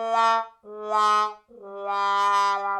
啦啦啦啦啦